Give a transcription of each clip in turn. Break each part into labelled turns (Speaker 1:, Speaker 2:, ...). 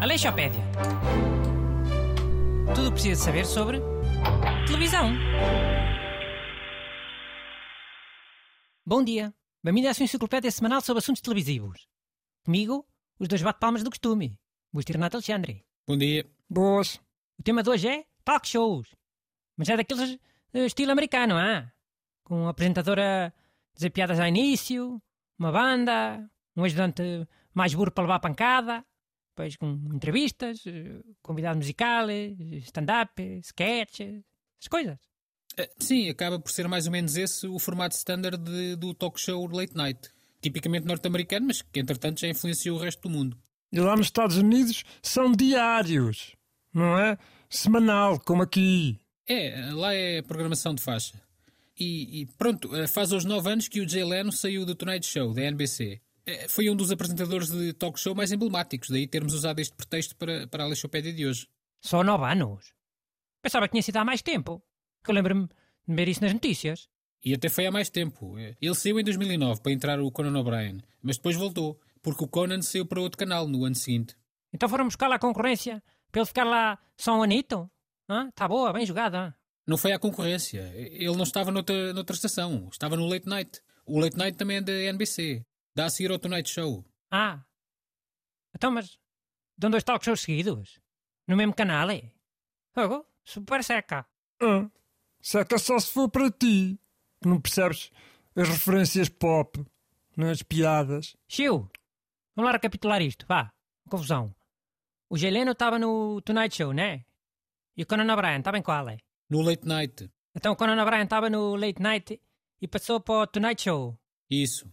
Speaker 1: Aleixopédia. Tudo o que precisa saber sobre televisão. Bom dia. Bem-vindo à sua enciclopédia semanal sobre assuntos televisivos. Comigo, os dois bate-palmas do costume. Busto e Renato Alexandre.
Speaker 2: Bom dia.
Speaker 3: Boas.
Speaker 1: O tema de hoje é talk shows. Mas é daqueles eh, estilo americano, ah? Com uma apresentadora dizer piadas ao início, uma banda, um ajudante mais burro para levar pancada, depois com entrevistas, eh, convidado musical, eh, stand-up, sketches, as coisas.
Speaker 2: Eh, Sim, acaba por ser mais ou menos esse o formato standard de- do talk show late night. Tipicamente norte-americano, mas que entretanto já influenciou o resto do mundo.
Speaker 3: E lá nos Estados Unidos são diários, não é? Semanal, como aqui.
Speaker 2: É, lá é programação de faixa. E, e pronto, eh, faz hoje nove anos que o Jay Leno saiu do Tonight Show, da NBC. Eh, Foi um dos apresentadores de talk show mais emblemáticos, daí termos usado este pretexto para, para a Alexopédia de hoje.
Speaker 1: Só nove anos. Pensava que tinha sido há mais tempo. Que eu lembro-me de ver isso nas notícias.
Speaker 2: E até foi há mais tempo. Eh, Ele saiu em 2009 para entrar o Conan O'Brien, mas depois voltou, porque o Conan saiu para outro canal no ano seguinte.
Speaker 1: Então foram buscar lá a concorrência para ele ficar lá só um anito? Hã? Tá boa, bem jogada.
Speaker 2: Não foi à concorrência. Ele não estava noutra, noutra estação. Estava no Late Night. O Late Night também é da NBC. Dá a seguir ao Tonight Show.
Speaker 1: Ah. Então, mas dão dois talk shows seguidos? No mesmo canal, é? Fogo? Super seca.
Speaker 3: Ah, seca só se for para ti, que não percebes as referências pop, não as piadas.
Speaker 1: Chiu, vamos lá recapitular isto, vá. Confusão. O Geleno estava no Tonight Show, né? E o Conan O'Brien estava em qual, é?
Speaker 2: No Late Night.
Speaker 1: Então o Conan O'Brien estava no Late Night e passou para o Tonight Show.
Speaker 2: Isso.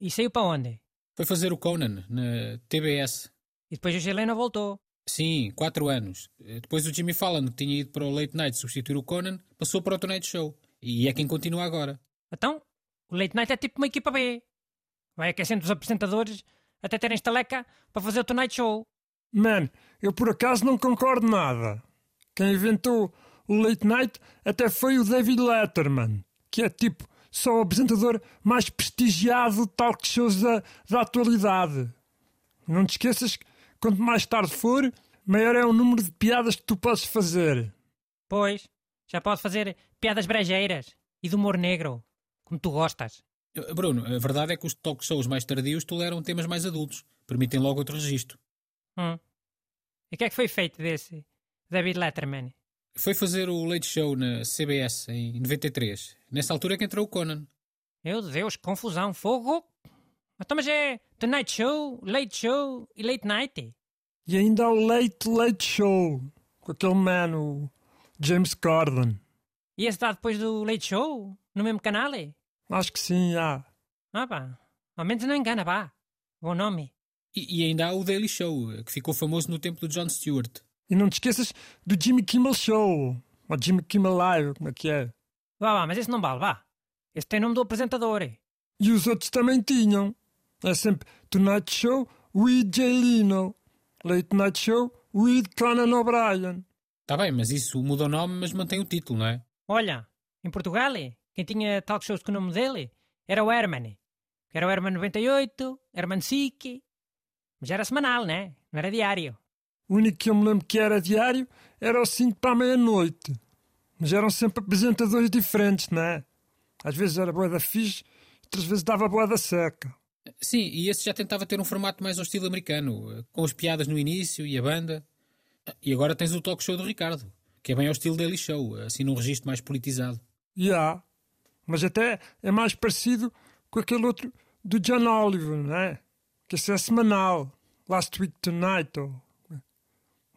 Speaker 1: E saiu para onde?
Speaker 2: Foi fazer o Conan na TBS.
Speaker 1: E depois o Geleno voltou.
Speaker 2: Sim, quatro anos. Eh, Depois o Jimmy Fallon, que tinha ido para o Late Night substituir o Conan, passou para o Tonight Show. E é quem continua agora.
Speaker 1: Então, o Late Night é tipo uma equipa B. Vai aquecendo os apresentadores até terem estaleca para fazer o Tonight Show.
Speaker 3: Man, eu por acaso não concordo nada. Quem inventou o late night até foi o David Letterman, que é tipo só o apresentador mais prestigiado de talk shows da, da atualidade. Não te esqueças que quanto mais tarde for, maior é o número de piadas que tu podes fazer.
Speaker 1: Pois, já pode fazer piadas brejeiras e de humor negro, como tu gostas.
Speaker 2: Bruno, a verdade é que os talk shows mais tardios toleram temas mais adultos. Permitem logo outro registro.
Speaker 1: Hum. E o que é que foi feito desse David Letterman?
Speaker 2: Foi fazer o Late Show na CBS em 93. Nessa altura é que entrou o Conan.
Speaker 1: Meu Deus, confusão, fogo! Então, mas é Tonight Show, Late Show e Late Night?
Speaker 3: E ainda há o Late Late Show, com aquele man, o James Corden.
Speaker 1: E esse dá depois do Late Show? No mesmo canal? é?
Speaker 3: Acho que sim, há.
Speaker 1: Ah pá, ao menos não engana, pá. Bom nome.
Speaker 2: E, e ainda há o Daily Show, que ficou famoso no tempo do Jon Stewart.
Speaker 3: E não te esqueças do Jimmy Kimmel Show, ou Jimmy Kimmel Live, como é que é?
Speaker 1: Vá, vá, mas esse não vale, vá. Esse tem nome do apresentador. é?
Speaker 3: E os outros também tinham. É sempre Tonight Show with Jay Leno, Late Night Show with Conan O'Brien.
Speaker 2: Está bem, mas isso muda o nome, mas mantém o título, não é?
Speaker 1: Olha, em Portugal, quem tinha talk shows com o nome dele era o Herman. Que era o Herman 98, Herman Sique. Mas era semanal, né? Não era diário.
Speaker 3: O único que eu me lembro que era diário era o 5 para a meia-noite. Mas eram sempre apresentadores diferentes, não é? Às vezes era boa da fixe, outras vezes dava boa da seca.
Speaker 2: Sim, e esse já tentava ter um formato mais ao estilo americano, com as piadas no início e a banda. E agora tens o talk show do Ricardo, que é bem ao estilo Daily Show, assim num registro mais politizado.
Speaker 3: E há. Mas até é mais parecido com aquele outro do John Oliver, não é? Que esse é semanal. Last Week Tonight. Ou...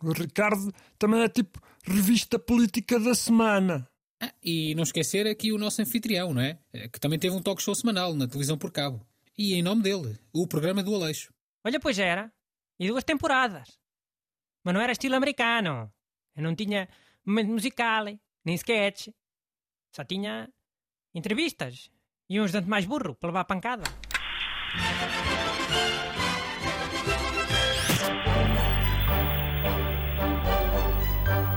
Speaker 3: O Ricardo também é tipo revista política da semana.
Speaker 2: Ah, e não esquecer aqui o nosso anfitrião, não é? Eh, Que também teve um talk show semanal na televisão por cabo. E em nome dele, o programa do Aleixo.
Speaker 1: Olha, pois era. E duas temporadas. Mas não era estilo americano. Eu não tinha momento musical, nem sketch. Só tinha entrevistas. E um ajudante mais burro para levar a pancada.